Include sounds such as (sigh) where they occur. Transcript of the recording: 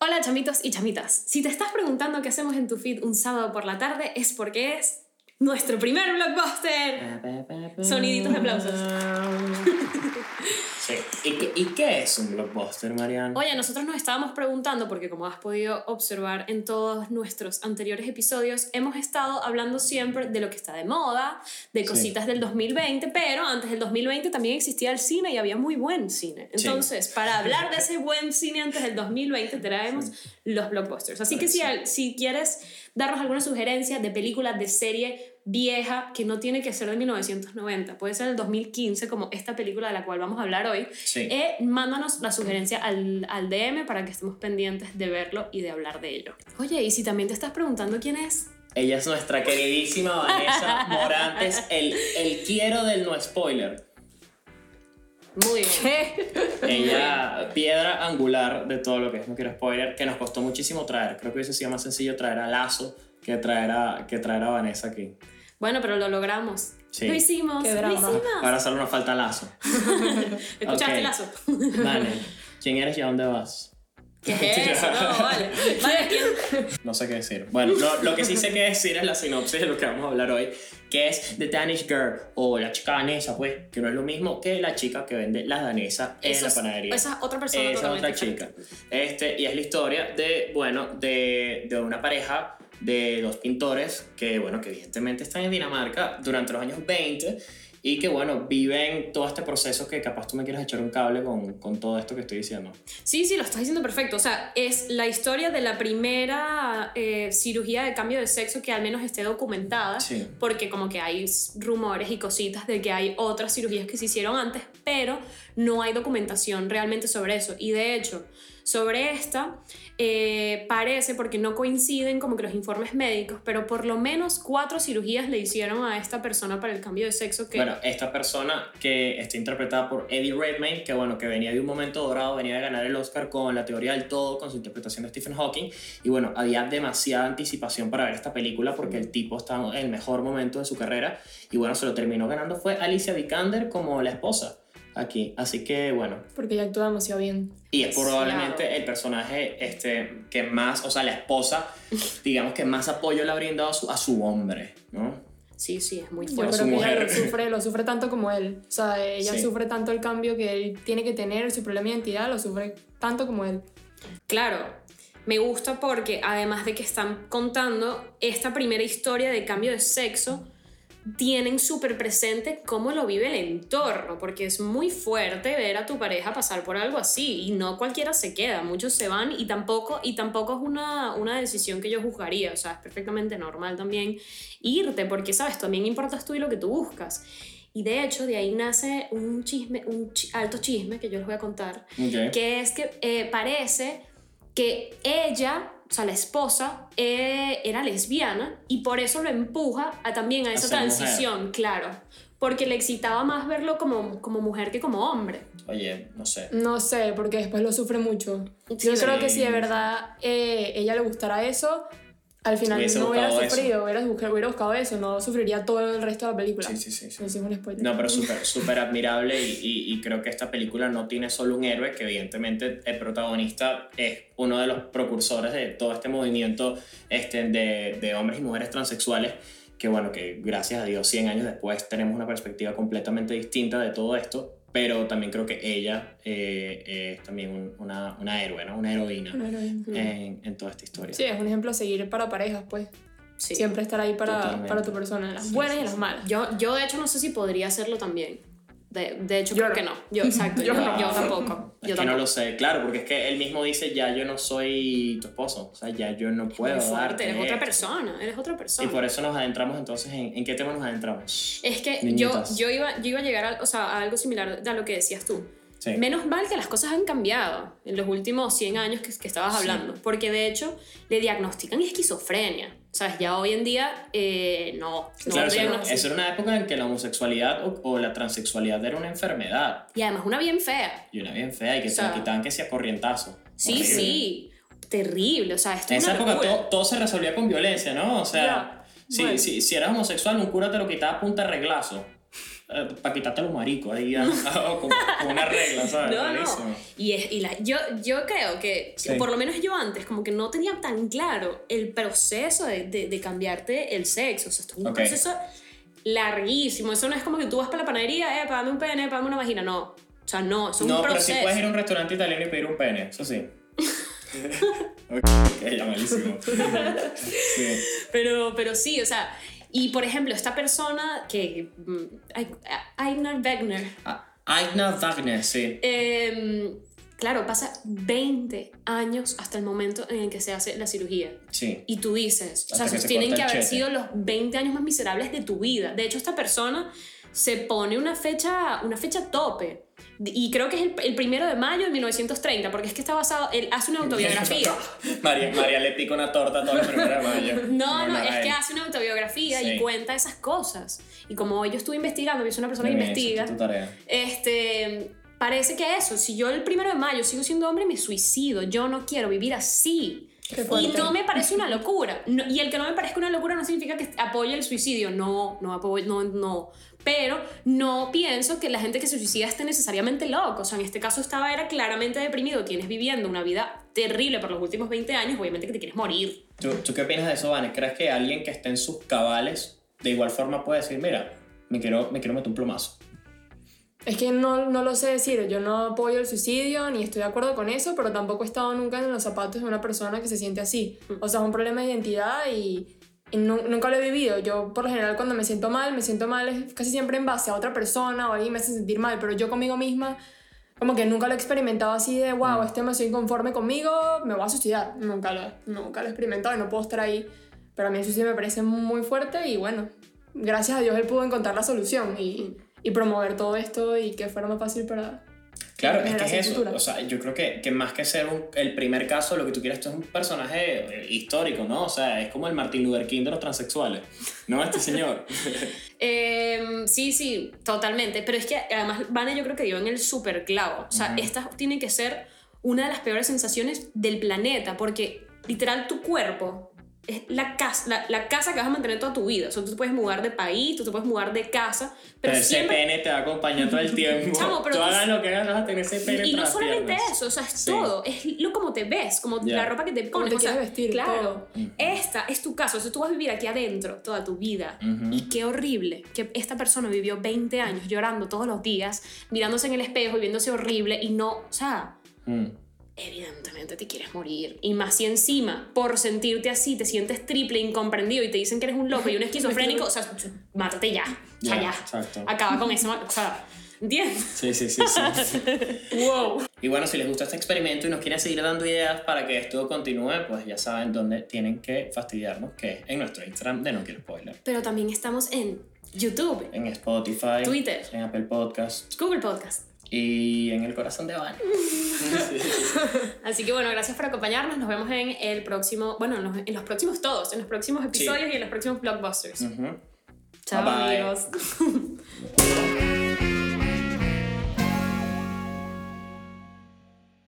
Hola chamitos y chamitas. Si te estás preguntando qué hacemos en tu feed un sábado por la tarde es porque es nuestro primer blockbuster. Soniditos de aplausos. (laughs) Sí. ¿Y, qué, ¿Y qué es un blockbuster, Mariana? Oye, nosotros nos estábamos preguntando, porque como has podido observar en todos nuestros anteriores episodios, hemos estado hablando siempre de lo que está de moda, de cositas del 2020, pero antes del 2020 también existía el cine y había muy buen cine. Entonces, para hablar de (laughs) ese buen cine antes del 2020, traemos los blockbusters. Así que si, si quieres darnos alguna sugerencia de película, de serie vieja, que no tiene que ser de 1990, puede ser del 2015, como esta película de la cual vamos a hablar hoy, Sí. eh, mándanos la sugerencia al, al DM para que estemos pendientes de verlo y de hablar de ello. Oye, y si también te estás preguntando quién es, Ella es nuestra queridísima Vanessa Morantes, el, el quiero del no spoiler. Muy bien. Ella, piedra angular de todo lo que es No Quiero Spoiler, que nos costó muchísimo traer. Creo que hubiese sido más sencillo traer a Lazo que traer a, que traer a Vanessa aquí. Bueno, pero lo logramos. Sí. Lo hicimos. Qué Lo hicimos. Ahora solo nos falta Lazo. (laughs) ¿Escuchaste Ok. lazo? Vale, ¿quién eres y a dónde vas? ¿Qué es (laughs) eso? No, vale. Vale, ¿quién? (laughs) No sé qué decir. Bueno, lo, lo que sí sé que decir es la sinopsis de lo que vamos a hablar hoy, que es The Danish Girl, o la chica danesa, pues, que no es lo mismo que la chica que vende las danesas en Eso la es- panadería. Esa es otra persona Esa totalmente otra chica. diferente. Este, y es la historia de, bueno, de, de una pareja de dos pintores que, bueno, que evidentemente están en Dinamarca durante los años 20 y que, bueno, viven todo este proceso que capaz tú me quieres echar un cable con, con todo esto que estoy diciendo. Sí, sí, lo estás diciendo perfecto. O sea, es la historia de la primera eh, cirugía de cambio de sexo que al menos esté documentada. Sí. Porque como que hay rumores y cositas de que hay otras cirugías que se hicieron antes, pero no hay documentación realmente sobre eso. Y de hecho, sobre esta, eh, parece, porque no coinciden como que los informes médicos, pero por lo menos cuatro cirugías le hicieron a esta persona para el cambio de sexo que... Bueno, esta persona que está interpretada por Eddie Redmayne, que bueno, que venía de un momento dorado, venía de ganar el Oscar con la teoría del todo, con su interpretación de Stephen Hawking, y bueno, había demasiada anticipación para ver esta película porque el tipo estaba en el mejor momento de su carrera, y bueno, se lo terminó ganando fue Alicia Vikander como la esposa aquí, así que bueno, Porque ella actúa demasiado bien. y es probablemente el personaje este, que más, o sea, la esposa, (laughs) digamos que más apoyo le ha brindado a su, a su hombre, ¿no? Sí, sí, es muy Yo fuerte. creo su que ella lo mujer. sufre, lo sufre tanto como él. O sea, ella Sí. sufre tanto el cambio que él tiene que tener, su problema de identidad, lo sufre tanto como él. Claro, me gusta porque además de que están contando esta primera historia de cambio de sexo, tienen súper presente cómo lo vive el entorno, porque es muy fuerte ver a tu pareja pasar por algo así y no cualquiera se queda, muchos se van y tampoco, y tampoco es una, una decisión que yo juzgaría, o sea, es perfectamente normal también irte, porque sabes, también importas tú y lo que tú buscas. Y de hecho, de ahí nace un chisme, un alto chisme que yo les voy a contar, que es que eh, parece que ella, o sea, la esposa, eh, era lesbiana y por eso lo empuja a, también a esa ser mujer. transición, claro. Porque le excitaba más verlo como, como mujer que como hombre. Oye, no sé. No sé, porque después lo sufre mucho. Sí, Yo creo sí. que si de verdad eh, ella le gustara eso, al final Hubiese no hubiera sufrido, hubiera, buscado- hubiera buscado eso, no sufriría todo el resto de la película. Sí, sí, sí. sí. Es un spoiler. No, pero súper (laughs) súper admirable y, y- y creo que esta película no tiene solo un héroe, que evidentemente el protagonista es uno de los precursores de todo este movimiento este, de, de hombres y mujeres transexuales, que bueno, que gracias a Dios 100 años después tenemos una perspectiva completamente distinta de todo esto, pero también creo que ella eh, es también un- una, una héroe, ¿no? una heroína Una heroína. en, en toda esta historia. Sí, es un ejemplo a seguir para parejas, pues. Sí. Siempre estar ahí para, para tu persona, en las Sí, buenas sí, y en las sí. malas. Yo, yo de hecho no sé si podría hacerlo también. De, de hecho Yo creo no. que no. Yo, exacto, yo, (laughs) Yo yo, no. tampoco. Es Yo que tampoco. no lo sé, claro, porque es que él mismo dice, ya yo no soy tu esposo, o sea, ya yo no puedo Muy fuerte, darte eres otra persona, eres otra Y persona. por eso nos adentramos entonces en, ¿en qué tema nos adentramos? Es que yo, yo, iba, yo iba a llegar a, o sea, a algo similar a lo que decías tú. Sí. Menos mal que las cosas han cambiado en los últimos 100 años que, que estabas Sí. hablando, porque de hecho le diagnostican esquizofrenia. ¿Sabes? Ya hoy en día eh, no. no claro, eso era, eso era una época en que la homosexualidad o, o la transexualidad era una enfermedad Y además una bien fea. y una bien fea y que O sea, te quitaban que sea corrientazo. Sí, Horrible. sí. Terrible. O sea, esto En es esa época todo, todo se resolvía con violencia, ¿no? O sea, Ya, si, bueno. si, si eras homosexual, un cura te lo quitaba a punta de reglazo. para quitarte los maricos ahí, (laughs) ah, ah, con, con una regla, ¿sabes? No, no. Y, es, y la, yo, yo creo que, Sí. por lo menos yo antes, como que no tenía tan claro el proceso de, de, de cambiarte el sexo. O sea, esto es un Ok. proceso larguísimo. Eso no es como que tú vas para la panadería, eh, pagame un pene, pagame una vagina. No. O sea, no, es No, un pero proceso. sí puedes ir a un restaurante italiano y pedir un pene, eso sí. (laughs) ok, ya malísimo. (laughs) Sí. Pero, pero sí, o sea, y por ejemplo, esta persona que. mm, Ai- Einar Wegner. Aina Wagner, sí. em, claro, pasa 20 años hasta el momento en el que se hace la cirugía. Sí. Y tú dices, o sea, Hasta que se tienen que haber sido los 20 años más miserables de tu vida. De hecho, esta persona se pone una fecha, una fecha tope. Y creo que es el, el primero de mayo de 1930, porque es que está basado, él hace una (laughs) autobiografía. María, María le pica una torta toda la primera de mayo. (laughs) No, no, nada, es que hace una autobiografía Sí. y cuenta esas cosas. Y como yo estuve investigando, yo soy una persona que bien, investiga, esa es tu tarea. este, parece que eso, si yo el primero de mayo sigo siendo hombre, me suicido. Yo no quiero vivir así. Y no me parece una locura. No- y el que no me parezca una locura no significa que apoye el suicidio. No, no apoyo, no, no. Pero no pienso que la gente que se suicida esté necesariamente loco. O sea, en este caso estaba, era claramente deprimido. Tienes viviendo una vida terrible por los últimos 20 años, obviamente que te quieres morir. ¿Tú, ¿Tú qué opinas de eso, Vane? ¿Crees que alguien que esté en sus cabales de igual forma puede decir, mira, me quiero, me quiero meter un plomazo? Es que no, no lo sé decir, yo no apoyo el suicidio ni estoy de acuerdo con eso, pero tampoco he estado nunca en los zapatos de una persona que se siente así. O sea, es un problema de identidad y, y nu- nunca lo he vivido. Yo, por lo general, cuando me siento mal, me siento mal es casi siempre en base a otra persona o alguien me hace sentir mal, pero yo conmigo misma, como que nunca lo he experimentado así de, wow, este me soy inconforme conmigo, me voy a suicidar. Nunca lo, nunca lo he experimentado y no puedo estar ahí. Pero a mí el suicidio me parece muy fuerte y bueno, gracias a Dios él pudo encontrar la solución y, y promover todo esto y que fuera más fácil para... Claro, es que es eso. futura. O sea, yo creo que, que más que ser un- el primer caso, lo que tú quieres, esto es un personaje eh, histórico, ¿no? O sea, es como el Martin Luther King de los transexuales. ¿No? Este señor. (laughs) (laughs) Eh, sí, sí, totalmente. Pero es que además Vane yo creo que dio en el super clavo. O sea, esta tiene que ser una de las peores sensaciones del planeta porque literal tu cuerpo es la casa, la, la casa que vas a mantener toda tu vida. O sea, tú te puedes mudar de país, tú te puedes mudar de casa, pero, Pero ese siempre... pene te va a acompañar todo el tiempo. Chamo, pero tú tú- hagas lo que hagas, vas a tener ese pene Y entre no solamente piernas. eso, o sea, es Sí. todo. Es lo como te ves, como Ya. la ropa que te Cómo pones. te o sea, vestir, Claro, todo. esta es tu casa. O sea, tú vas a vivir aquí adentro toda tu vida. Ujú. Y qué horrible que esta persona vivió 20 años llorando todos los días, mirándose en el espejo y viéndose horrible y no, o sea, Mm. Evidentemente te quieres morir. Y más si encima, por sentirte así, te sientes triple incomprendido y te dicen que eres un loco y un (laughs) esquizofrénico, o sea, mátate ya. O sea, Ya, exacto. Acaba con eso. O sea, ¿entiendes? Sí, sí, sí, sí. (laughs) Wow. Y bueno, si les gusta este experimento y nos quieren seguir dando ideas para que esto continúe, pues ya saben dónde tienen que fastidiarnos, que es en nuestro Instagram de No Quiero Spoiler. Pero también estamos en YouTube, En Spotify, Twitter. en Apple Podcasts Google Podcast. y en el corazón de Van. (laughs) (laughs) Así que bueno, gracias por acompañarnos. Nos vemos en el próximo, bueno, en los, en los próximos todos, en los próximos episodios y en los próximos blockbusters. Chao, Bye bye. amigos. (laughs)